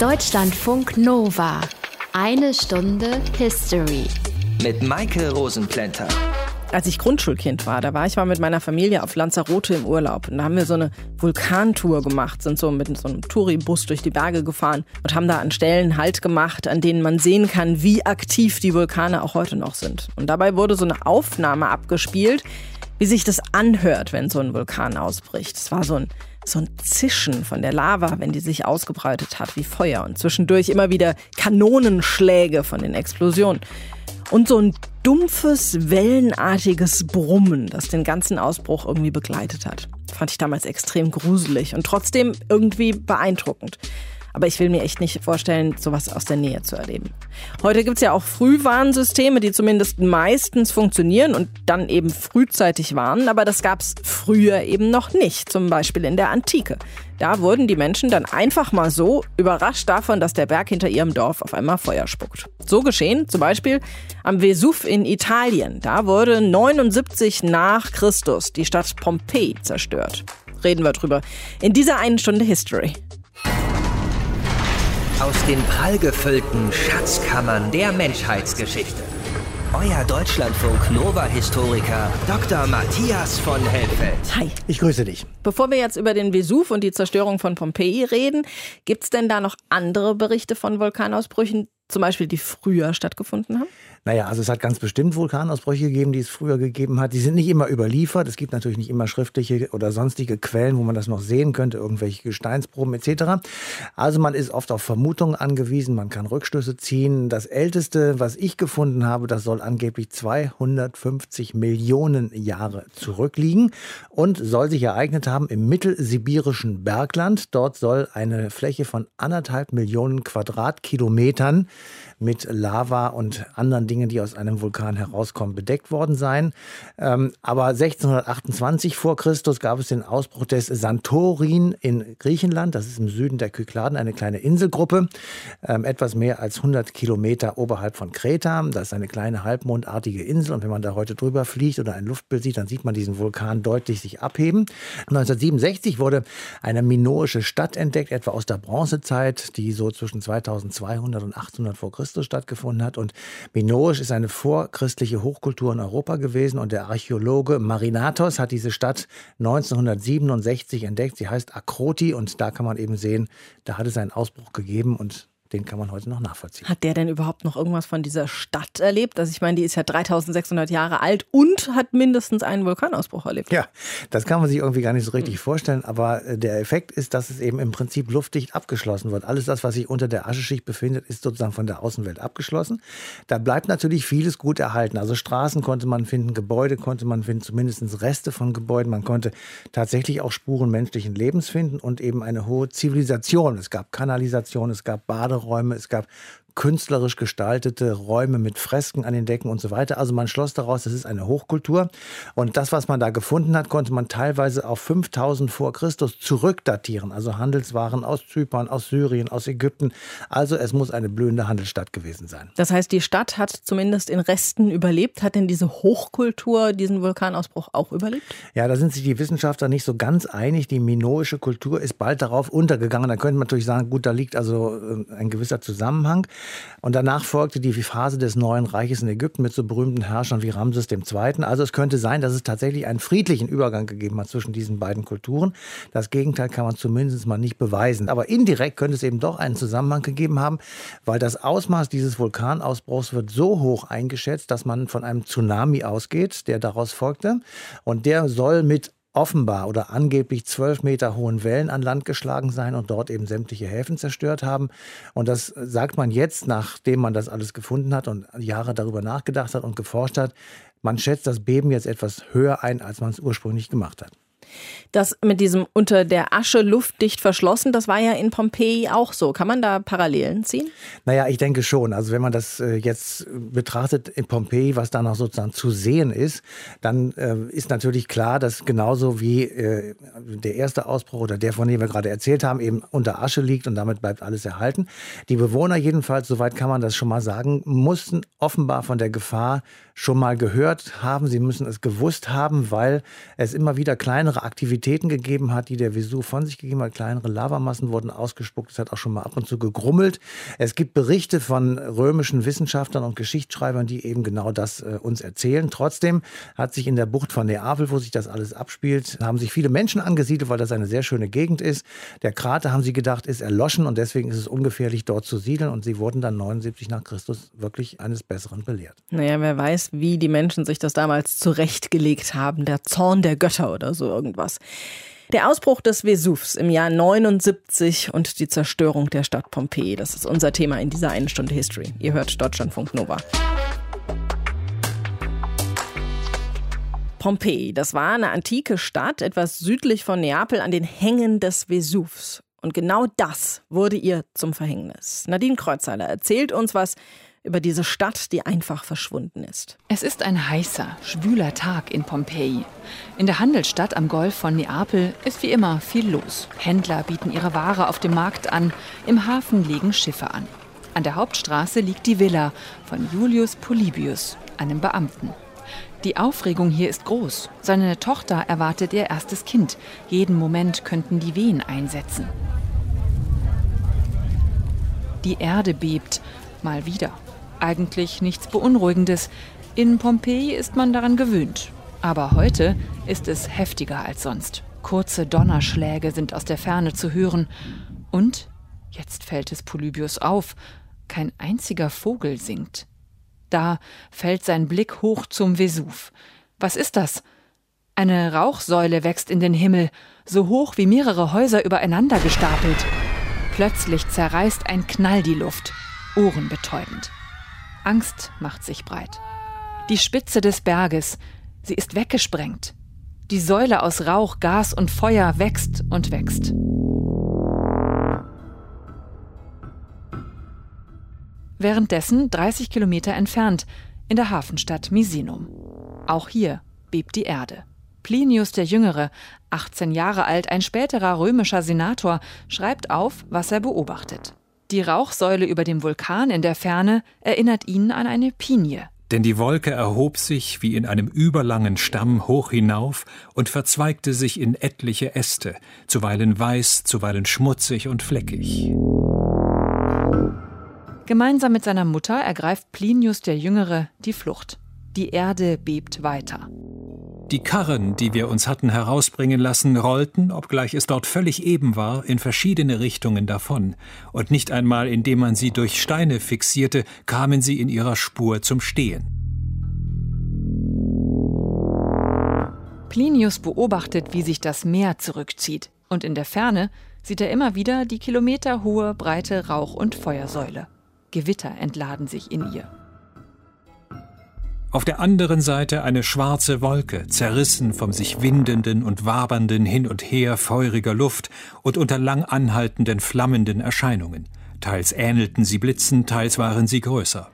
Deutschlandfunk Nova. Eine Stunde History. Mit Maike Rosenplanter. Als ich Grundschulkind war, da war ich mal mit meiner Familie auf Lanzarote im Urlaub. Und da haben wir so eine Vulkantour gemacht, sind so mit so einem Touribus durch die Berge gefahren und haben da an Stellen Halt gemacht, an denen man sehen kann, wie aktiv die Vulkane auch heute noch sind. Und dabei wurde so eine Aufnahme abgespielt, wie sich das anhört, wenn so ein Vulkan ausbricht. Es war so ein so ein Zischen von der Lava, wenn die sich ausgebreitet hat wie Feuer und zwischendurch immer wieder Kanonenschläge von den Explosionen. Und so ein dumpfes, wellenartiges Brummen, das den ganzen Ausbruch irgendwie begleitet hat. Fand ich damals extrem gruselig und trotzdem irgendwie beeindruckend. Aber ich will mir echt nicht vorstellen, sowas aus der Nähe zu erleben. Heute gibt es ja auch Frühwarnsysteme, die zumindest meistens funktionieren und dann eben frühzeitig warnen. Aber das gab es früher eben noch nicht, zum Beispiel in der Antike. Da wurden die Menschen dann einfach mal so überrascht davon, dass der Berg hinter ihrem Dorf auf einmal Feuer spuckt. So geschehen zum Beispiel am Vesuv in Italien. Da wurde 79 nach Christus die Stadt Pompeji zerstört. Reden wir drüber in dieser einen Stunde History. Aus den prallgefüllten Schatzkammern der Menschheitsgeschichte. Euer Deutschlandfunk Nova-Historiker Dr. Matthias von Helfeld. Hi. Ich grüße dich. Bevor wir jetzt über den Vesuv und die Zerstörung von Pompeji reden, gibt es denn da noch andere Berichte von Vulkanausbrüchen, zum Beispiel die früher stattgefunden haben? Naja, also es hat ganz bestimmt Vulkanausbrüche gegeben, die es früher gegeben hat. Die sind nicht immer überliefert. Es gibt natürlich nicht immer schriftliche oder sonstige Quellen, wo man das noch sehen könnte, irgendwelche Gesteinsproben etc. Also man ist oft auf Vermutungen angewiesen, man kann Rückschlüsse ziehen. Das älteste, was ich gefunden habe, das soll angeblich 250 Millionen Jahre zurückliegen und soll sich ereignet haben im mittelsibirischen Bergland. Dort soll eine Fläche von anderthalb Millionen Quadratkilometern mit Lava und anderen Dingen, die aus einem Vulkan herauskommen, bedeckt worden sein. Ähm, aber 1628 vor Christus gab es den Ausbruch des Santorin in Griechenland. Das ist im Süden der Kykladen, eine kleine Inselgruppe, ähm, etwas mehr als 100 Kilometer oberhalb von Kreta. Das ist eine kleine halbmondartige Insel und wenn man da heute drüber fliegt oder ein Luftbild sieht, dann sieht man diesen Vulkan deutlich sich abheben. 1967 wurde eine minoische Stadt entdeckt, etwa aus der Bronzezeit, die so zwischen 2200 und 800 vor Christus Christus stattgefunden hat. Und Minoisch ist eine vorchristliche Hochkultur in Europa gewesen. Und der Archäologe Marinatos hat diese Stadt 1967 entdeckt. Sie heißt Akroti und da kann man eben sehen, da hat es einen Ausbruch gegeben und den kann man heute noch nachvollziehen. Hat der denn überhaupt noch irgendwas von dieser Stadt erlebt? Also ich meine, die ist ja 3600 Jahre alt und hat mindestens einen Vulkanausbruch erlebt. Ja, das kann man sich irgendwie gar nicht so richtig vorstellen, aber äh, der Effekt ist, dass es eben im Prinzip luftdicht abgeschlossen wird. Alles das, was sich unter der Ascheschicht befindet, ist sozusagen von der Außenwelt abgeschlossen. Da bleibt natürlich vieles gut erhalten. Also Straßen konnte man finden, Gebäude konnte man finden, zumindest Reste von Gebäuden. Man konnte tatsächlich auch Spuren menschlichen Lebens finden und eben eine hohe Zivilisation. Es gab Kanalisation, es gab Bade Baderäume, es gab künstlerisch gestaltete Räume mit Fresken an den Decken und so weiter. Also man schloss daraus, das ist eine Hochkultur. Und das, was man da gefunden hat, konnte man teilweise auf 5000 vor Christus zurückdatieren. Also Handelswaren aus Zypern, aus Syrien, aus Ägypten. Also es muss eine blühende Handelsstadt gewesen sein. Das heißt, die Stadt hat zumindest in Resten überlebt. Hat denn diese Hochkultur diesen Vulkanausbruch auch überlebt? Ja, da sind sich die Wissenschaftler nicht so ganz einig. Die minoische Kultur ist bald darauf untergegangen. Da könnte man natürlich sagen, gut, da liegt also äh, ein gewisser Zusammenhang. Und danach folgte die Phase des neuen Reiches in Ägypten mit so berühmten Herrschern wie Ramses II. Also es könnte sein, dass es tatsächlich einen friedlichen Übergang gegeben hat zwischen diesen beiden Kulturen. Das Gegenteil kann man zumindest mal nicht beweisen. Aber indirekt könnte es eben doch einen Zusammenhang gegeben haben, weil das Ausmaß dieses Vulkanausbruchs wird so hoch eingeschätzt, dass man von einem Tsunami ausgeht, der daraus folgte. Und der soll mit offenbar oder angeblich zwölf Meter hohen Wellen an Land geschlagen sein und dort eben sämtliche Häfen zerstört haben. Und das sagt man jetzt, nachdem man das alles gefunden hat und Jahre darüber nachgedacht hat und geforscht hat. Man schätzt das Beben jetzt etwas höher ein, als man es ursprünglich gemacht hat. Das mit diesem unter der Asche luftdicht verschlossen, das war ja in Pompeji auch so. Kann man da Parallelen ziehen? Naja, ich denke schon. Also wenn man das äh, jetzt betrachtet in Pompeji, was da noch sozusagen zu sehen ist, dann äh, ist natürlich klar, dass genauso wie äh, der erste Ausbruch oder der, von dem wir gerade erzählt haben, eben unter Asche liegt und damit bleibt alles erhalten. Die Bewohner jedenfalls, soweit kann man das schon mal sagen, mussten offenbar von der Gefahr schon mal gehört haben. Sie müssen es gewusst haben, weil es immer wieder kleinere Aktivitäten gegeben hat, die der Vesuv von sich gegeben hat. Kleinere Lavamassen wurden ausgespuckt. Es hat auch schon mal ab und zu gegrummelt. Es gibt Berichte von römischen Wissenschaftlern und Geschichtsschreibern, die eben genau das äh, uns erzählen. Trotzdem hat sich in der Bucht von Neapel, wo sich das alles abspielt, haben sich viele Menschen angesiedelt, weil das eine sehr schöne Gegend ist. Der Krater, haben sie gedacht, ist erloschen und deswegen ist es ungefährlich, dort zu siedeln. Und sie wurden dann 79 nach Christus wirklich eines Besseren belehrt. Naja, wer weiß, wie die Menschen sich das damals zurechtgelegt haben. Der Zorn der Götter oder so irgendwas. Der Ausbruch des Vesuvs im Jahr 79 und die Zerstörung der Stadt Pompeji. Das ist unser Thema in dieser einen Stunde History. Ihr hört Deutschlandfunk Nova. Pompeji, das war eine antike Stadt, etwas südlich von Neapel an den Hängen des Vesuvs. Und genau das wurde ihr zum Verhängnis. Nadine Kreuzhaler erzählt uns was über diese Stadt, die einfach verschwunden ist. Es ist ein heißer, schwüler Tag in Pompeji. In der Handelsstadt am Golf von Neapel ist wie immer viel los. Händler bieten ihre Ware auf dem Markt an, im Hafen legen Schiffe an. An der Hauptstraße liegt die Villa von Julius Polybius, einem Beamten. Die Aufregung hier ist groß. Seine Tochter erwartet ihr erstes Kind. Jeden Moment könnten die Wehen einsetzen. Die Erde bebt. Mal wieder. Eigentlich nichts Beunruhigendes. In Pompeji ist man daran gewöhnt. Aber heute ist es heftiger als sonst. Kurze Donnerschläge sind aus der Ferne zu hören. Und, jetzt fällt es Polybius auf, kein einziger Vogel singt. Da fällt sein Blick hoch zum Vesuv. Was ist das? Eine Rauchsäule wächst in den Himmel, so hoch wie mehrere Häuser übereinander gestapelt. Plötzlich zerreißt ein Knall die Luft, ohrenbetäubend. Angst macht sich breit. Die Spitze des Berges, sie ist weggesprengt. Die Säule aus Rauch, Gas und Feuer wächst und wächst. Währenddessen 30 Kilometer entfernt, in der Hafenstadt Misenum. Auch hier bebt die Erde. Plinius der Jüngere, 18 Jahre alt, ein späterer römischer Senator, schreibt auf, was er beobachtet. Die Rauchsäule über dem Vulkan in der Ferne erinnert ihn an eine Pinie. Denn die Wolke erhob sich wie in einem überlangen Stamm hoch hinauf und verzweigte sich in etliche Äste, zuweilen weiß, zuweilen schmutzig und fleckig. Gemeinsam mit seiner Mutter ergreift Plinius der Jüngere die Flucht. Die Erde bebt weiter. Die Karren, die wir uns hatten herausbringen lassen, rollten, obgleich es dort völlig eben war, in verschiedene Richtungen davon, und nicht einmal indem man sie durch Steine fixierte, kamen sie in ihrer Spur zum Stehen. Plinius beobachtet, wie sich das Meer zurückzieht, und in der Ferne sieht er immer wieder die kilometerhohe, breite Rauch- und Feuersäule. Gewitter entladen sich in ihr. Auf der anderen Seite eine schwarze Wolke, zerrissen vom sich windenden und wabernden hin und her feuriger Luft und unter lang anhaltenden flammenden Erscheinungen. Teils ähnelten sie Blitzen, teils waren sie größer.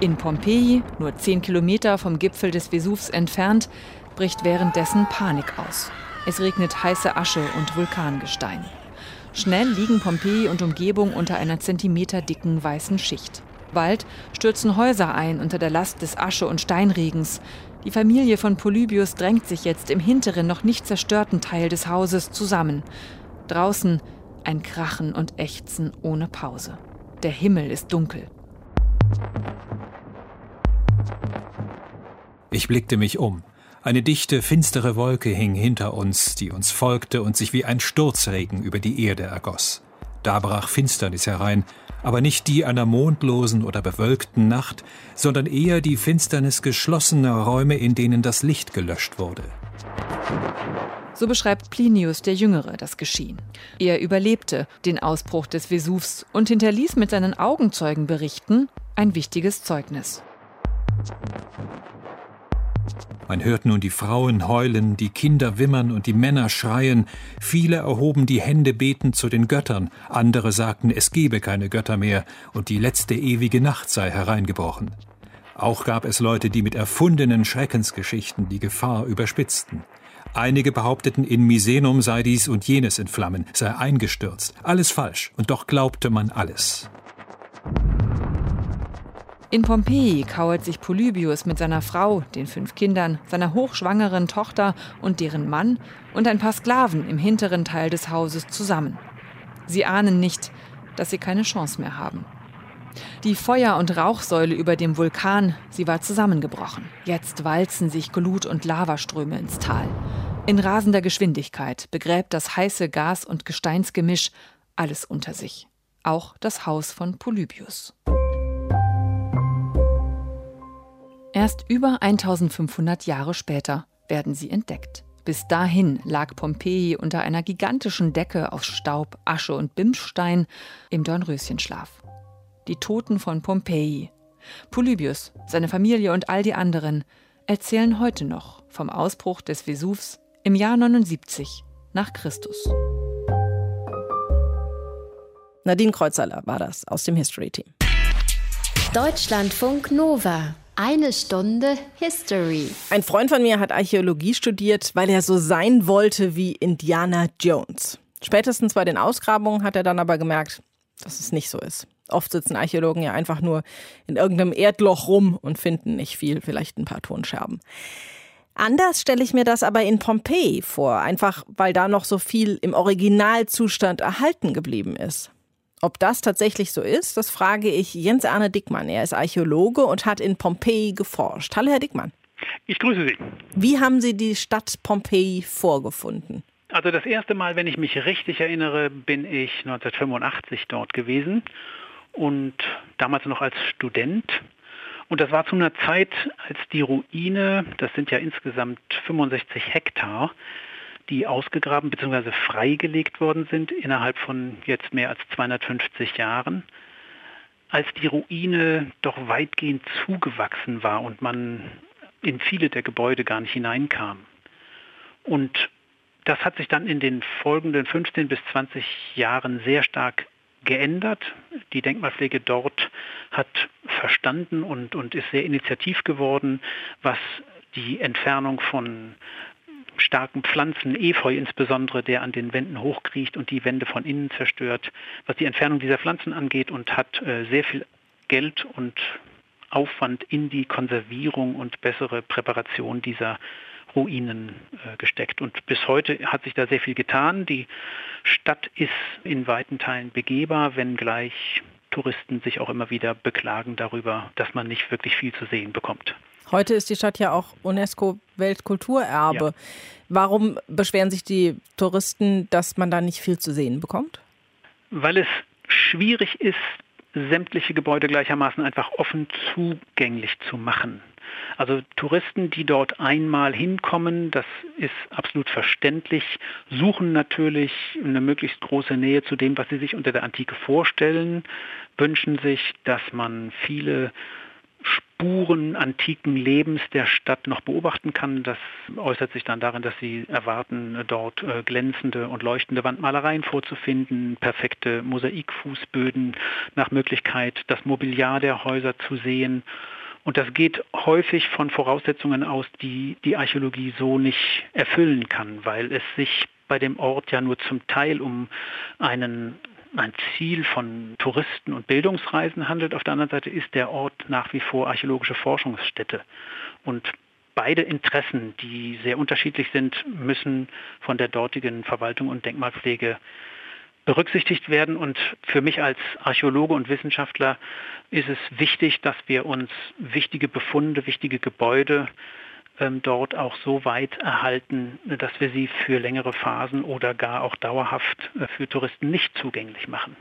In Pompeji, nur zehn Kilometer vom Gipfel des Vesuvs entfernt, bricht währenddessen Panik aus. Es regnet heiße Asche und Vulkangestein. Schnell liegen Pompeji und Umgebung unter einer zentimeterdicken weißen Schicht. Bald stürzen Häuser ein unter der Last des Asche- und Steinregens. Die Familie von Polybius drängt sich jetzt im hinteren, noch nicht zerstörten Teil des Hauses zusammen. Draußen ein Krachen und Ächzen ohne Pause. Der Himmel ist dunkel. Ich blickte mich um. Eine dichte, finstere Wolke hing hinter uns, die uns folgte und sich wie ein Sturzregen über die Erde ergoss. Da brach Finsternis herein, aber nicht die einer mondlosen oder bewölkten Nacht, sondern eher die Finsternis geschlossener Räume, in denen das Licht gelöscht wurde. So beschreibt Plinius der Jüngere das Geschehen. Er überlebte den Ausbruch des Vesuvs und hinterließ mit seinen Augenzeugenberichten ein wichtiges Zeugnis. Man hört nun die Frauen heulen, die Kinder wimmern und die Männer schreien. Viele erhoben die Hände betend zu den Göttern, andere sagten, es gebe keine Götter mehr und die letzte ewige Nacht sei hereingebrochen. Auch gab es Leute, die mit erfundenen Schreckensgeschichten die Gefahr überspitzten. Einige behaupteten, in Misenum sei dies und jenes in Flammen, sei eingestürzt. Alles falsch, und doch glaubte man alles. In Pompeji kauert sich Polybius mit seiner Frau, den fünf Kindern, seiner hochschwangeren Tochter und deren Mann und ein paar Sklaven im hinteren Teil des Hauses zusammen. Sie ahnen nicht, dass sie keine Chance mehr haben. Die Feuer- und Rauchsäule über dem Vulkan, sie war zusammengebrochen. Jetzt walzen sich Glut- und Lavaströme ins Tal. In rasender Geschwindigkeit begräbt das heiße Gas- und Gesteinsgemisch alles unter sich. Auch das Haus von Polybius. Erst über 1500 Jahre später werden sie entdeckt. Bis dahin lag Pompeji unter einer gigantischen Decke aus Staub, Asche und Bimsstein im Dornröschenschlaf. Die Toten von Pompeji. Polybius, seine Familie und all die anderen erzählen heute noch vom Ausbruch des Vesuvs im Jahr 79 nach Christus. Nadine Kreuzerler war das aus dem History Team. Deutschlandfunk Nova. Eine Stunde History. Ein Freund von mir hat Archäologie studiert, weil er so sein wollte wie Indiana Jones. Spätestens bei den Ausgrabungen hat er dann aber gemerkt, dass es nicht so ist. Oft sitzen Archäologen ja einfach nur in irgendeinem Erdloch rum und finden nicht viel, vielleicht ein paar Tonscherben. Anders stelle ich mir das aber in Pompeji vor, einfach weil da noch so viel im Originalzustand erhalten geblieben ist. Ob das tatsächlich so ist, das frage ich Jens Arne Dickmann. Er ist Archäologe und hat in Pompeji geforscht. Hallo, Herr Dickmann. Ich grüße Sie. Wie haben Sie die Stadt Pompeji vorgefunden? Also das erste Mal, wenn ich mich richtig erinnere, bin ich 1985 dort gewesen und damals noch als Student. Und das war zu einer Zeit, als die Ruine, das sind ja insgesamt 65 Hektar, die ausgegraben bzw. freigelegt worden sind innerhalb von jetzt mehr als 250 Jahren, als die Ruine doch weitgehend zugewachsen war und man in viele der Gebäude gar nicht hineinkam. Und das hat sich dann in den folgenden 15 bis 20 Jahren sehr stark geändert. Die Denkmalpflege dort hat verstanden und, und ist sehr initiativ geworden, was die Entfernung von starken Pflanzen, Efeu insbesondere, der an den Wänden hochkriecht und die Wände von innen zerstört, was die Entfernung dieser Pflanzen angeht und hat äh, sehr viel Geld und Aufwand in die Konservierung und bessere Präparation dieser Ruinen äh, gesteckt. Und bis heute hat sich da sehr viel getan. Die Stadt ist in weiten Teilen begehbar, wenngleich Touristen sich auch immer wieder beklagen darüber, dass man nicht wirklich viel zu sehen bekommt. Heute ist die Stadt ja auch UNESCO-Weltkulturerbe. Ja. Warum beschweren sich die Touristen, dass man da nicht viel zu sehen bekommt? Weil es schwierig ist, sämtliche Gebäude gleichermaßen einfach offen zugänglich zu machen. Also Touristen, die dort einmal hinkommen, das ist absolut verständlich, suchen natürlich eine möglichst große Nähe zu dem, was sie sich unter der Antike vorstellen, wünschen sich, dass man viele Spuren antiken Lebens der Stadt noch beobachten kann. Das äußert sich dann darin, dass sie erwarten, dort äh, glänzende und leuchtende Wandmalereien vorzufinden, perfekte Mosaikfußböden, nach Möglichkeit das Mobiliar der Häuser zu sehen. Und das geht häufig von Voraussetzungen aus, die die Archäologie so nicht erfüllen kann, weil es sich bei dem Ort ja nur zum Teil um einen ein Ziel von Touristen und Bildungsreisen handelt. Auf der anderen Seite ist der Ort nach wie vor archäologische Forschungsstätte. Und beide Interessen, die sehr unterschiedlich sind, müssen von der dortigen Verwaltung und Denkmalpflege berücksichtigt werden. Und für mich als Archäologe und Wissenschaftler ist es wichtig, dass wir uns wichtige Befunde, wichtige Gebäude dort auch so weit erhalten, dass wir sie für längere Phasen oder gar auch dauerhaft äh, für Touristen nicht zugänglich machen.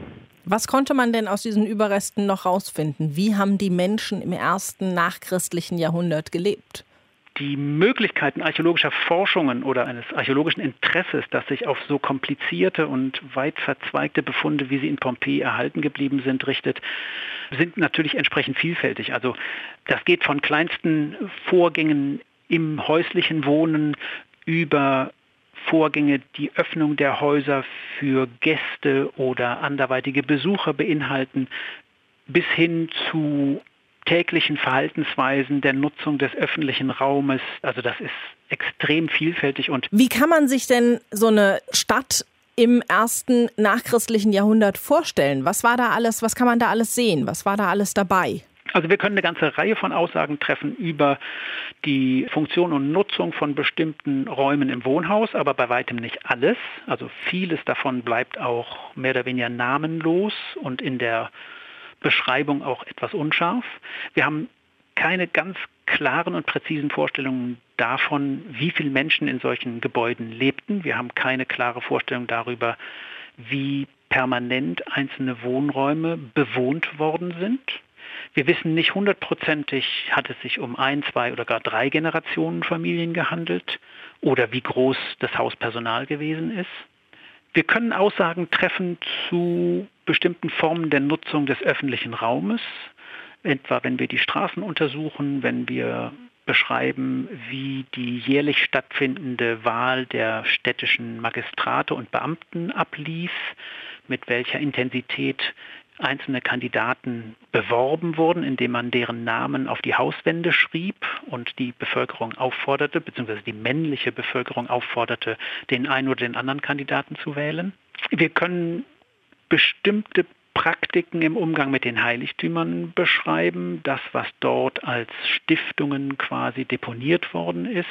Was konnte man denn aus diesen Überresten noch rausfinden? Wie haben die Menschen im ersten nachchristlichen Jahrhundert gelebt? die Möglichkeiten archäologischer Forschungen oder eines archäologischen Interesses, das sich auf so komplizierte und weit verzweigte Befunde, wie sie in Pompeji erhalten geblieben sind, richtet, sind natürlich entsprechend vielfältig. Also das geht von kleinsten Vorgängen im häuslichen Wohnen über Vorgänge, die Öffnung der Häuser für Gäste oder anderweitige Besucher beinhalten, bis hin zu täglichen Verhaltensweisen der Nutzung des öffentlichen Raumes. Also das ist extrem vielfältig und Wie kann man sich denn so eine Stadt im ersten nachchristlichen Jahrhundert vorstellen? Was war da alles, was kann man da alles sehen? Was war da alles dabei? Also wir können eine ganze Reihe von Aussagen treffen über die Funktion und Nutzung von bestimmten Räumen im Wohnhaus, aber bei weitem nicht alles. Also vieles davon bleibt auch mehr oder weniger namenlos und in der Beschreibung auch etwas unscharf. Wir haben keine ganz klaren und präzisen Vorstellungen davon, wie viele Menschen in solchen Gebäuden lebten. Wir haben keine klare Vorstellung darüber, wie permanent einzelne Wohnräume bewohnt worden sind. Wir wissen nicht hundertprozentig, hat es sich um ein, zwei oder gar drei Generationen Familien gehandelt oder wie groß das Hauspersonal gewesen ist. Wir können Aussagen treffen zu bestimmten Formen der Nutzung des öffentlichen Raumes, etwa wenn wir die Straßen untersuchen, wenn wir beschreiben, wie die jährlich stattfindende Wahl der städtischen Magistrate und Beamten ablief, mit welcher Intensität einzelne Kandidaten beworben wurden, indem man deren Namen auf die Hauswände schrieb und die Bevölkerung aufforderte, beziehungsweise die männliche Bevölkerung aufforderte, den einen oder den anderen Kandidaten zu wählen. Wir können bestimmte Praktiken im Umgang mit den Heiligtümern beschreiben, das, was dort als Stiftungen quasi deponiert worden ist.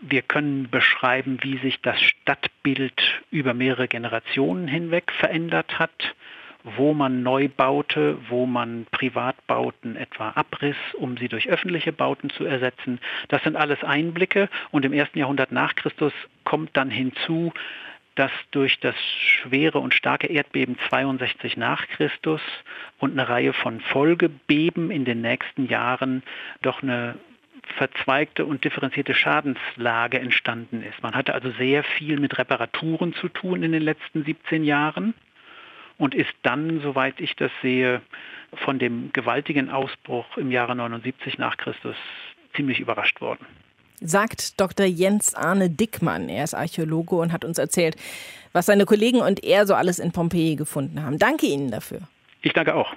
Wir können beschreiben, wie sich das Stadtbild über mehrere Generationen hinweg verändert hat wo man neu baute, wo man Privatbauten etwa abriss, um sie durch öffentliche Bauten zu ersetzen. Das sind alles Einblicke und im ersten Jahrhundert nach Christus kommt dann hinzu, dass durch das schwere und starke Erdbeben 62 nach Christus und eine Reihe von Folgebeben in den nächsten Jahren doch eine verzweigte und differenzierte Schadenslage entstanden ist. Man hatte also sehr viel mit Reparaturen zu tun in den letzten 17 Jahren und ist dann, soweit ich das sehe, von dem gewaltigen Ausbruch im Jahre 79 nach Christus ziemlich überrascht worden. Sagt Dr. Jens Arne Dickmann. Er ist Archäologe und hat uns erzählt, was seine Kollegen und er so alles in Pompeji gefunden haben. Danke Ihnen dafür. Ich danke auch.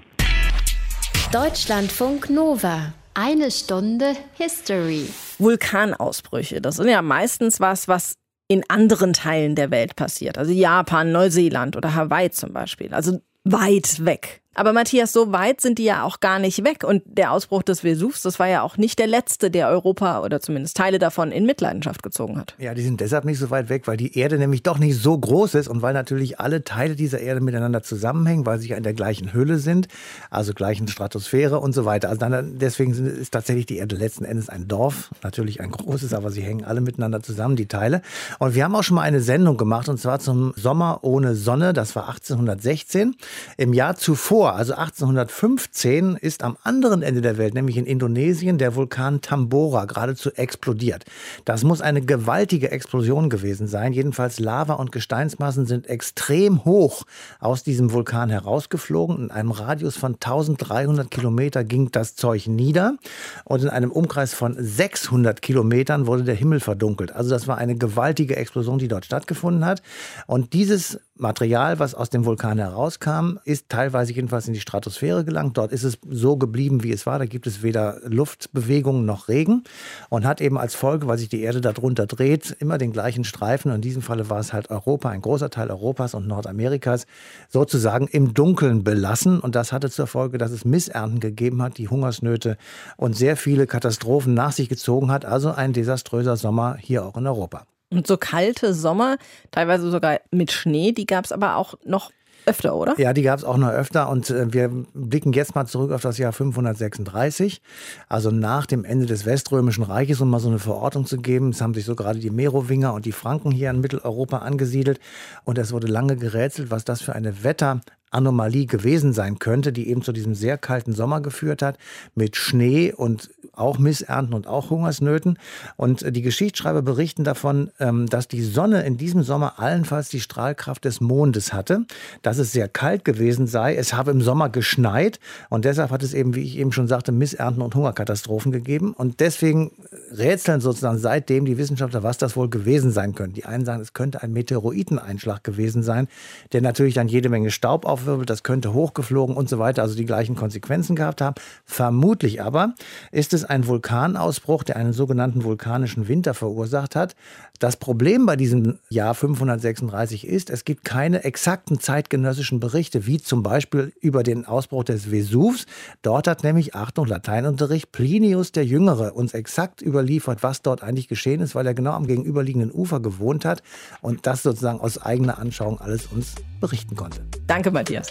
Deutschlandfunk Nova. Eine Stunde History. Vulkanausbrüche, das sind ja meistens was, was in anderen Teilen der Welt passiert. Also Japan, Neuseeland oder Hawaii zum Beispiel. Also weit weg. Aber Matthias, so weit sind die ja auch gar nicht weg. Und der Ausbruch des Vesuvs, das war ja auch nicht der letzte, der Europa oder zumindest Teile davon in Mitleidenschaft gezogen hat. Ja, die sind deshalb nicht so weit weg, weil die Erde nämlich doch nicht so groß ist und weil natürlich alle Teile dieser Erde miteinander zusammenhängen, weil sie ja in der gleichen Hülle sind, also gleichen Stratosphäre und so weiter. Also deswegen ist tatsächlich die Erde letzten Endes ein Dorf, natürlich ein großes, aber sie hängen alle miteinander zusammen, die Teile. Und wir haben auch schon mal eine Sendung gemacht und zwar zum Sommer ohne Sonne, das war 1816. Im Jahr zuvor Davor, also 1815, ist am anderen Ende der Welt, nämlich in Indonesien, der Vulkan Tambora geradezu explodiert. Das muss eine gewaltige Explosion gewesen sein. Jedenfalls Lava und Gesteinsmassen sind extrem hoch aus diesem Vulkan herausgeflogen. In einem Radius von 1300 Kilometer ging das Zeug nieder und in einem Umkreis von 600 Kilometern wurde der Himmel verdunkelt. Also das war eine gewaltige Explosion, die dort stattgefunden hat. Und dieses Material, was aus dem Vulkan herauskam, ist teilweise jedenfalls in die Stratosphäre gelangt. Dort ist es so geblieben, wie es war. Da gibt es weder Luftbewegungen noch Regen und hat eben als Folge, weil sich die Erde darunter dreht, immer den gleichen Streifen. Und in diesem Falle war es halt Europa, ein großer Teil Europas und Nordamerikas, sozusagen im Dunkeln belassen. Und das hatte zur Folge, dass es Missernten gegeben hat, die Hungersnöte und sehr viele Katastrophen nach sich gezogen hat. Also ein desaströser Sommer hier auch in Europa. Und so kalte Sommer, teilweise sogar mit Schnee, die gab es aber auch noch öfter, oder? Ja, die gab es auch noch öfter. Und äh, wir blicken jetzt mal zurück auf das Jahr 536, also nach dem Ende des Weströmischen Reiches, um mal so eine Verortung zu geben. Es haben sich so gerade die Merowinger und die Franken hier in Mitteleuropa angesiedelt. Und es wurde lange gerätselt, was das für eine Wetter Anomalie gewesen sein könnte, die eben zu diesem sehr kalten Sommer geführt hat, mit Schnee und auch Missernten und auch Hungersnöten. Und die Geschichtsschreiber berichten davon, ähm, dass die Sonne in diesem Sommer allenfalls die Strahlkraft des Mondes hatte, dass es sehr kalt gewesen sei. Es habe im Sommer geschneit und deshalb hat es eben, wie ich eben schon sagte, Missernten und Hungerkatastrophen gegeben. Und deswegen rätseln sozusagen seitdem die Wissenschaftler, was das wohl gewesen sein könnte. Die einen sagen, es könnte ein Meteoriteneinschlag gewesen sein, der natürlich dann jede Menge Staub auf aufwirbelt, das könnte hochgeflogen und so weiter, also die gleichen Konsequenzen gehabt haben. Vermutlich aber ist es es einen Vulkanausbruch, der einen sogenannten vulkanischen Winter verursacht hat. Das Problem bei diesem Jahr 536 ist, es gibt keine exakten zeitgenössischen Berichte, wie zum Beispiel über den Ausbruch des Vesuvs. Dort hat nämlich, Achtung, Lateinunterricht, Plinius der Jüngere uns exakt überliefert, was dort eigentlich geschehen ist, weil er genau am gegenüberliegenden Ufer gewohnt hat und das sozusagen aus eigener Anschauung alles uns berichten konnte. Danke, Matthias.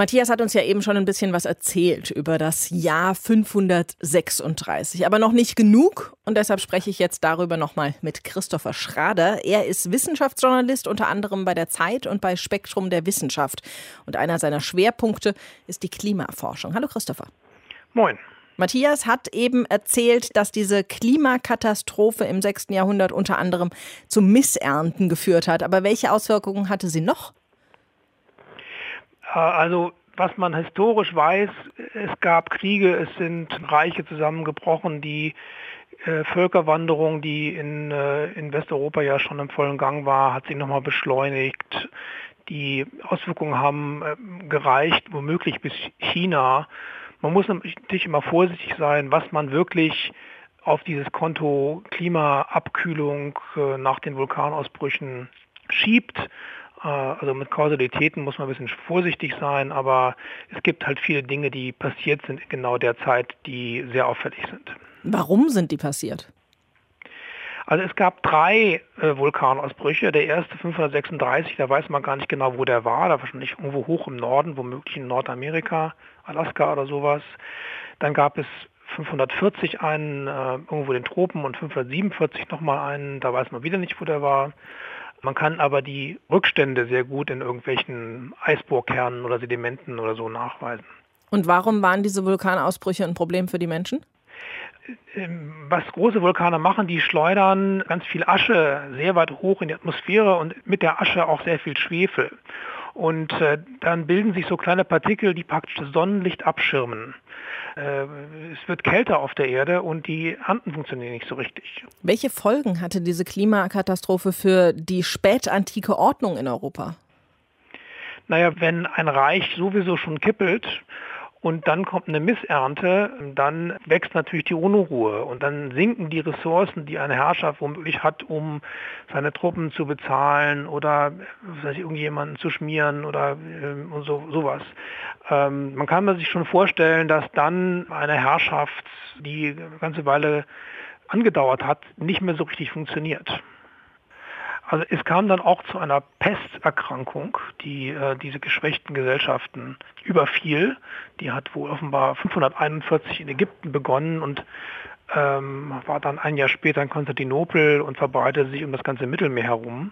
Matthias hat uns ja eben schon ein bisschen was erzählt über das Jahr 536, aber noch nicht genug und deshalb spreche ich jetzt darüber nochmal mit Christopher Schrader. Er ist Wissenschaftsjournalist unter anderem bei der Zeit und bei Spektrum der Wissenschaft und einer seiner Schwerpunkte ist die Klimaforschung. Hallo Christopher. Moin. Matthias hat eben erzählt, dass diese Klimakatastrophe im 6. Jahrhundert unter anderem zu Missernten geführt hat. Aber welche Auswirkungen hatte sie noch? Äh, also was man historisch weiß, es gab Kriege, es sind Reiche zusammengebrochen, die äh, Völkerwanderung, die in, äh, in Westeuropa ja schon im vollen Gang war, hat sich nochmal beschleunigt. Die Auswirkungen haben äh, gereicht, womöglich bis China. Man muss natürlich immer vorsichtig sein, was man wirklich auf dieses Konto Klimaabkühlung nach den Vulkanausbrüchen schiebt. Äh, also mit Kausalitäten muss man ein bisschen vorsichtig sein, aber es gibt halt viele Dinge, die passiert sind in genau der Zeit, die sehr auffällig sind. Warum sind die passiert? Also es gab drei äh, Vulkanausbrüche. Der erste 536, da weiß man gar nicht genau, wo der war. Da wahrscheinlich irgendwo hoch im Norden, womöglich in Nordamerika, Alaska oder sowas. Dann gab es 540 einen äh, irgendwo in den Tropen und 547 nochmal einen. Da weiß man wieder nicht, wo der war. Man kann aber die Rückstände sehr gut in irgendwelchen Eisbohrkernen oder Sedimenten oder so nachweisen. Und warum waren diese Vulkanausbrüche ein Problem für die Menschen? Ähm, was große Vulkane machen, die schleudern ganz viel Asche sehr weit hoch in die Atmosphäre und mit der Asche auch sehr viel Schwefel. Und äh, dann bilden sich so kleine Partikel, die praktisch das Sonnenlicht abschirmen. Äh, es wird kälter auf der Erde und die Anden funktionieren nicht so richtig. Welche Folgen hatte diese Klimakatastrophe für die spätantike Ordnung in Europa? Naja, wenn ein Reich sowieso schon kippelt und dann kommt eine Missernte, dann wächst natürlich die Unruhe und dann sinken die Ressourcen, die eine Herrschaft womöglich hat, um seine Truppen zu bezahlen oder ich, irgendjemanden zu schmieren oder äh, so, sowas. Ähm, man kann sich schon vorstellen, dass dann eine Herrschaft, die eine ganze Weile angedauert hat, nicht mehr so richtig funktioniert. Also es kam dann auch zu einer Pesterkrankung, die äh, diese geschwächten Gesellschaften überfiel. Die hat wohl offenbar 541 in Ägypten begonnen und ähm, war dann ein Jahr später in Konstantinopel und verbreitete sich um das ganze Mittelmeer herum.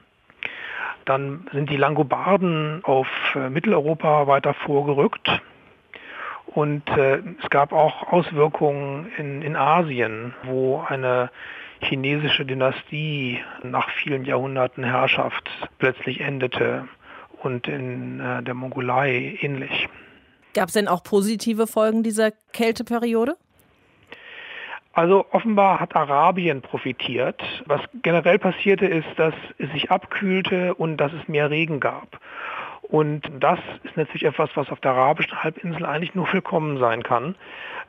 Dann sind die Langobarden auf äh, Mitteleuropa weiter vorgerückt. Und äh, es gab auch Auswirkungen in, in Asien, wo eine chinesische Dynastie nach vielen Jahrhunderten Herrschaft plötzlich endete und in äh, der Mongolei ähnlich. Gab es denn auch positive Folgen dieser Kälteperiode? Also offenbar hat Arabien profitiert. Was generell passierte ist, dass es sich abkühlte und dass es mehr Regen gab. Und das ist natürlich etwas, was auf der arabischen Halbinsel eigentlich nur willkommen sein kann.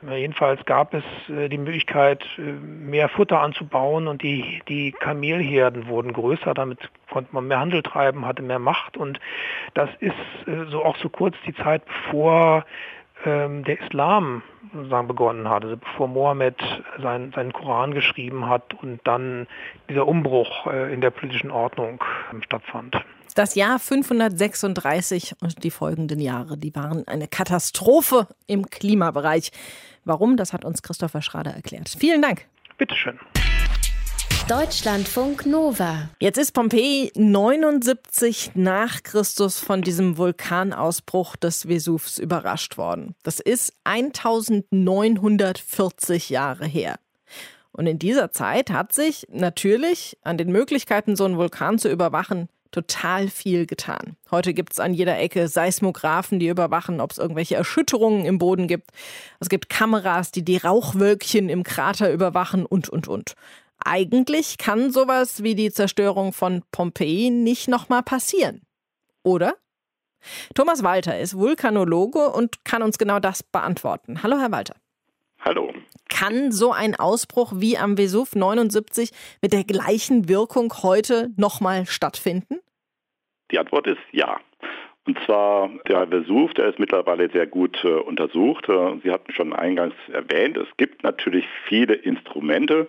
Jedenfalls gab es äh, die Möglichkeit, äh, mehr Futter anzubauen und die, die Kamelherden wurden größer. Damit konnte man mehr Handel treiben, hatte mehr Macht. Und das ist äh, so auch so kurz die Zeit, bevor ähm, der Islam sozusagen begonnen hat, also bevor Mohammed sein, seinen Koran geschrieben hat und dann dieser Umbruch in der politischen Ordnung ähm, stattfand. Das Jahr 536 und die folgenden Jahre, die waren eine Katastrophe im Klimabereich. Warum, das hat uns Christopher Schrader erklärt. Vielen Dank. Bitteschön. Deutschlandfunk Nova. Jetzt ist Pompeji 79 nach Christus von diesem Vulkanausbruch des Vesuvs überrascht worden. Das ist 1940 Jahre her. Und in dieser Zeit hat sich natürlich an den Möglichkeiten, so einen Vulkan zu überwachen, total viel getan. Heute gibt es an jeder Ecke Seismographen, die überwachen, ob es irgendwelche Erschütterungen im Boden gibt. Es gibt Kameras, die die Rauchwölkchen im Krater überwachen und, und, und. Eigentlich kann sowas wie die Zerstörung von Pompeji nicht nochmal passieren. Oder? Thomas Walter ist Vulkanologe und kann uns genau das beantworten. Hallo, Herr Walter. Hallo. Kann so ein Ausbruch wie am Vesuv 79 mit der gleichen Wirkung heute nochmal stattfinden? Die Antwort ist ja. Und zwar der Vesuv, der ist mittlerweile sehr gut äh, untersucht. Äh, Sie hatten schon eingangs erwähnt, es gibt natürlich viele Instrumente,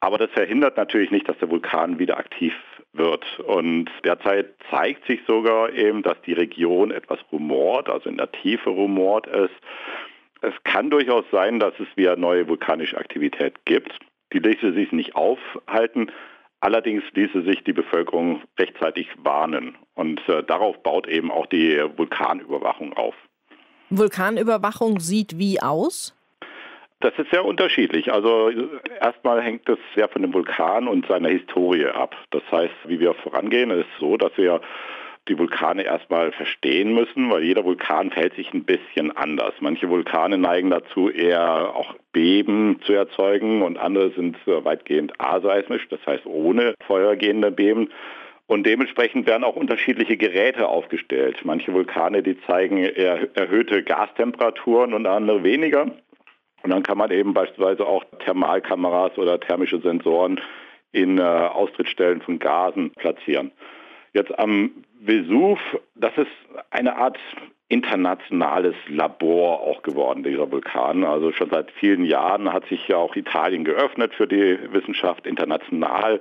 aber das verhindert natürlich nicht, dass der Vulkan wieder aktiv wird. Und derzeit zeigt sich sogar eben, dass die Region etwas rumort, also in der Tiefe rumort ist. Es kann durchaus sein, dass es wieder neue vulkanische Aktivität gibt. Die ließe sich nicht aufhalten. Allerdings ließe sich die Bevölkerung rechtzeitig warnen. Und äh, darauf baut eben auch die Vulkanüberwachung auf. Vulkanüberwachung sieht wie aus? Das ist sehr unterschiedlich. Also erstmal hängt es sehr von dem Vulkan und seiner Historie ab. Das heißt, wie wir vorangehen, ist so, dass wir die Vulkane erstmal verstehen müssen, weil jeder Vulkan verhält sich ein bisschen anders. Manche Vulkane neigen dazu, eher auch Beben zu erzeugen und andere sind weitgehend aseismisch, das heißt ohne feuergehende Beben. Und dementsprechend werden auch unterschiedliche Geräte aufgestellt. Manche Vulkane, die zeigen erhöhte Gastemperaturen und andere weniger. Und dann kann man eben beispielsweise auch Thermalkameras oder thermische Sensoren in äh, Austrittsstellen von Gasen platzieren. Jetzt am Vesuv, das ist eine Art internationales Labor auch geworden, dieser Vulkan. Also schon seit vielen Jahren hat sich ja auch Italien geöffnet für die Wissenschaft international.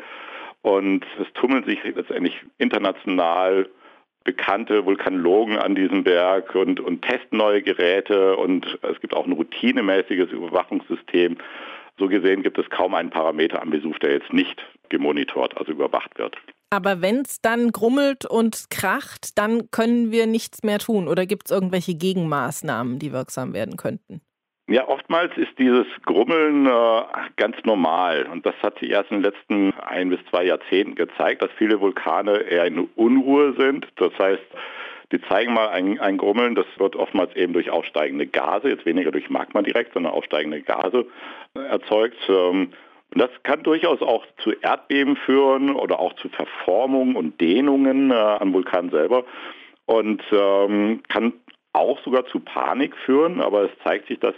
Und es tummeln sich letztendlich international bekannte Vulkanologen an diesem Berg und, und testen neue Geräte. Und es gibt auch ein routinemäßiges Überwachungssystem. So gesehen gibt es kaum einen Parameter am Vesuv, der jetzt nicht gemonitort, also überwacht wird. Aber wenn es dann grummelt und kracht, dann können wir nichts mehr tun. Oder gibt es irgendwelche Gegenmaßnahmen, die wirksam werden könnten? Ja, oftmals ist dieses Grummeln äh, ganz normal. Und das hat sich erst in den letzten ein bis zwei Jahrzehnten gezeigt, dass viele Vulkane eher in Unruhe sind. Das heißt, die zeigen mal ein, ein Grummeln, das wird oftmals eben durch aufsteigende Gase, jetzt weniger durch Magma direkt, sondern aufsteigende Gase äh, erzeugt. Ähm, und das kann durchaus auch zu Erdbeben führen oder auch zu Verformungen und Dehnungen äh, am Vulkan selber und ähm, kann auch sogar zu Panik führen, aber es zeigt sich, dass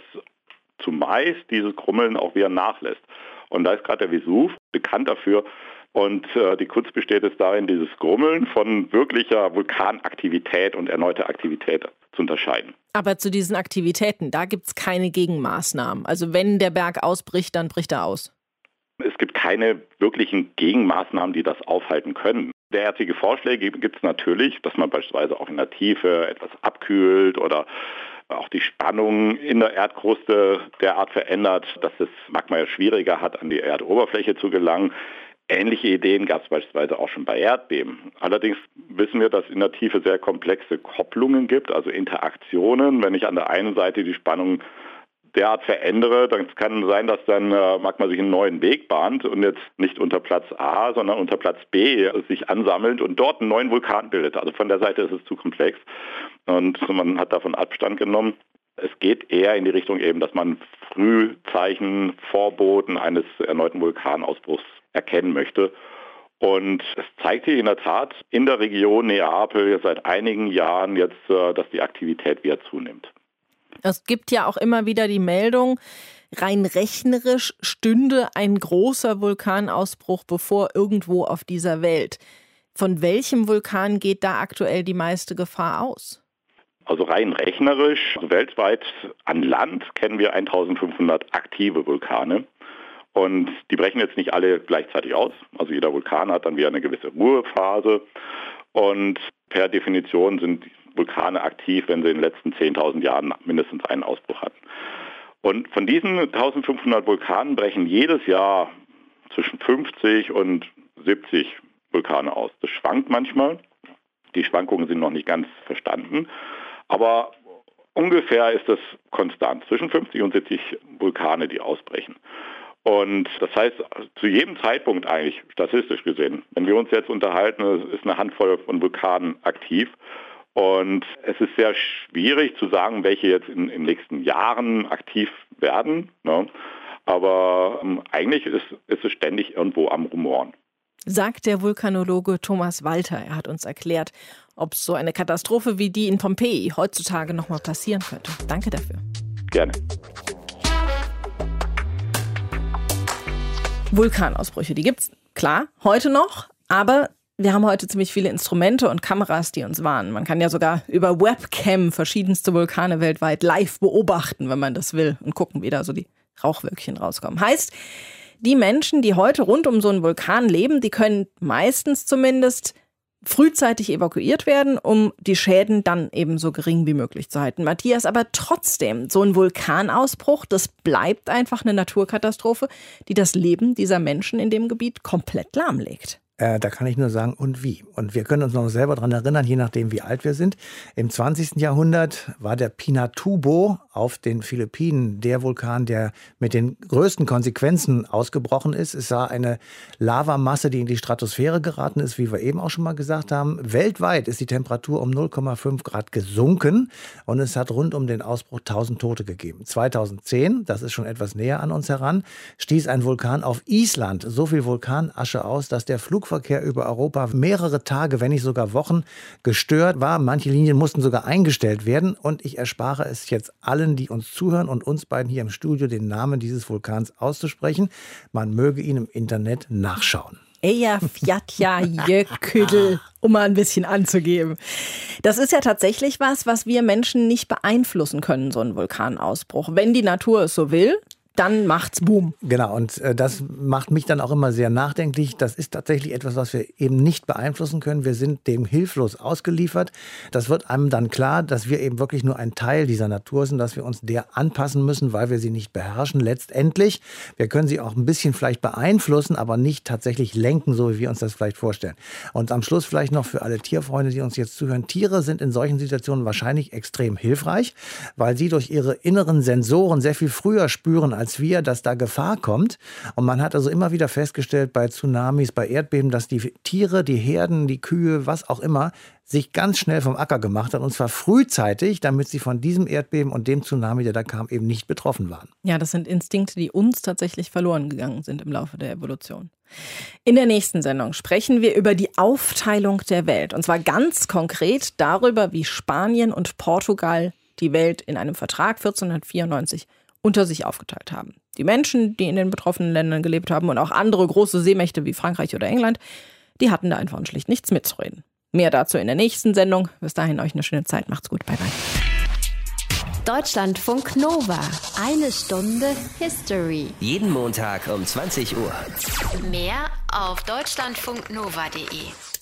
zumeist dieses Krummeln auch wieder nachlässt. Und da ist gerade der Vesuv bekannt dafür. Und äh, die Kunst besteht es darin, dieses Grummeln von wirklicher Vulkanaktivität und erneuter Aktivität zu unterscheiden. Aber zu diesen Aktivitäten, da gibt es keine Gegenmaßnahmen. Also wenn der Berg ausbricht, dann bricht er aus. Es gibt keine wirklichen Gegenmaßnahmen, die das aufhalten können. Derartige Vorschläge gibt es natürlich, dass man beispielsweise auch in der Tiefe etwas abkühlt oder auch die Spannung in der Erdkruste derart verändert, dass es Magma ja schwieriger hat, an die Erdoberfläche zu gelangen. Ähnliche Ideen gab es beispielsweise auch schon bei Erdbeben. Allerdings wissen wir, dass es in der Tiefe sehr komplexe Kopplungen gibt, also Interaktionen. Wenn ich an der einen Seite die Spannung derart verändere, dann kann sein, dass dann äh, Magma sich einen neuen Weg bahnt und jetzt nicht unter Platz A, sondern unter Platz B sich ansammelt und dort einen neuen Vulkan bildet. Also von der Seite ist es zu komplex und man hat davon Abstand genommen. Es geht eher in die Richtung eben, dass man Frühzeichen, Vorboten eines erneuten Vulkanausbruchs erkennen möchte. Und es zeigt sich in der Tat in der Region Neapel seit einigen Jahren jetzt, äh, dass die Aktivität wieder zunimmt. Es gibt ja auch immer wieder die Meldung, rein rechnerisch stünde ein großer Vulkanausbruch bevor irgendwo auf dieser Welt. Von welchem Vulkan geht da aktuell die meiste Gefahr aus? Also rein rechnerisch, also weltweit an Land kennen wir 1500 aktive Vulkane. Und die brechen jetzt nicht alle gleichzeitig aus. Also jeder Vulkan hat dann wieder eine gewisse Ruhephase. Und per Definition sind Vulkane aktiv, wenn sie in den letzten 10.000 Jahren mindestens einen Ausbruch hatten. Und von diesen 1500 Vulkanen brechen jedes Jahr zwischen 50 und 70 Vulkane aus. Das schwankt manchmal. Die Schwankungen sind noch nicht ganz verstanden. Aber ungefähr ist es konstant. Zwischen 50 und 70 Vulkane, die ausbrechen. Und das heißt, zu jedem Zeitpunkt eigentlich, statistisch gesehen, wenn wir uns jetzt unterhalten, ist eine Handvoll von Vulkanen aktiv. Und es ist sehr schwierig zu sagen, welche jetzt in, den nächsten Jahren aktiv werden. Ne? Aber ähm, eigentlich ist, ist es ständig irgendwo am Rumoren. sagt der Vulkanologe Thomas Walter. Er hat uns erklärt, ob so eine Katastrophe wie die in Pompeji heutzutage nochmal passieren könnte. Danke dafür. Gerne. Vulkanausbrüche, die gibt's klar heute noch, aber wir haben heute ziemlich viele Instrumente und Kameras, die uns warnen. Man kann ja sogar über Webcam verschiedenste Vulkane weltweit live beobachten, wenn man das will, und gucken, wie da so die Rauchwölkchen rauskommen. Heißt, die Menschen, die heute rund um so einen Vulkan leben, die können meistens zumindest frühzeitig evakuiert werden, um die Schäden dann eben so gering wie möglich zu halten. Matthias, aber trotzdem, so ein Vulkanausbruch, das bleibt einfach eine Naturkatastrophe, die das Leben dieser Menschen in dem Gebiet komplett lahmlegt. Äh, da kann ich nur sagen, und wie. Und wir können uns noch selber daran erinnern, je nachdem, wie alt wir sind. Im 20. Jahrhundert war der Pinatubo auf den Philippinen der Vulkan, der mit den größten Konsequenzen ausgebrochen ist. Es war eine Lavamasse, die in die Stratosphäre geraten ist, wie wir eben auch schon mal gesagt haben. Weltweit ist die Temperatur um 0,5 Grad gesunken und es hat rund um den Ausbruch 1000 Tote gegeben. 2010, das ist schon etwas näher an uns heran, stieß ein Vulkan auf Island so viel Vulkanasche aus, dass der Flug Flugverkehr über Europa mehrere Tage, wenn nicht sogar Wochen gestört war. Manche Linien mussten sogar eingestellt werden. Und ich erspare es jetzt allen, die uns zuhören und uns beiden hier im Studio, den Namen dieses Vulkans auszusprechen. Man möge ihn im Internet nachschauen. Eyjafjallajökull, um mal ein bisschen anzugeben. Das ist ja tatsächlich was, was wir Menschen nicht beeinflussen können, so ein Vulkanausbruch. Wenn die Natur es so will, dann macht's Boom. Genau, und äh, das macht mich dann auch immer sehr nachdenklich. Das ist tatsächlich etwas, was wir eben nicht beeinflussen können. Wir sind dem hilflos ausgeliefert. Das wird einem dann klar, dass wir eben wirklich nur ein Teil dieser Natur sind, dass wir uns der anpassen müssen, weil wir sie nicht beherrschen. Letztendlich, wir können sie auch ein bisschen vielleicht beeinflussen, aber nicht tatsächlich lenken, so wie wir uns das vielleicht vorstellen. Und am Schluss vielleicht noch für alle Tierfreunde, die uns jetzt zuhören. Tiere sind in solchen Situationen wahrscheinlich extrem hilfreich, weil sie durch ihre inneren Sensoren sehr viel früher spüren, als als wir, dass da Gefahr kommt. Und man hat also immer wieder festgestellt bei Tsunamis, bei Erdbeben, dass die Tiere, die Herden, die Kühe, was auch immer, sich ganz schnell vom Acker gemacht hat und zwar frühzeitig, damit sie von diesem Erdbeben und dem Tsunami, der da kam, eben nicht betroffen waren. Ja, das sind Instinkte, die uns tatsächlich verloren gegangen sind im Laufe der Evolution. In der nächsten Sendung sprechen wir über die Aufteilung der Welt und zwar ganz konkret darüber, wie Spanien und Portugal die Welt in einem Vertrag 1494 unter sich aufgeteilt haben. Die Menschen, die in den betroffenen Ländern gelebt haben und auch andere große Seemächte wie Frankreich oder England, die hatten da einfach und schlicht nichts mitzureden. Mehr dazu in der nächsten Sendung. Bis dahin euch eine schöne Zeit. Macht's gut. Bye bye. Deutschlandfunk Nova. Eine Stunde History. Jeden Montag um 20 Uhr. Mehr auf deutschlandfunknova.de.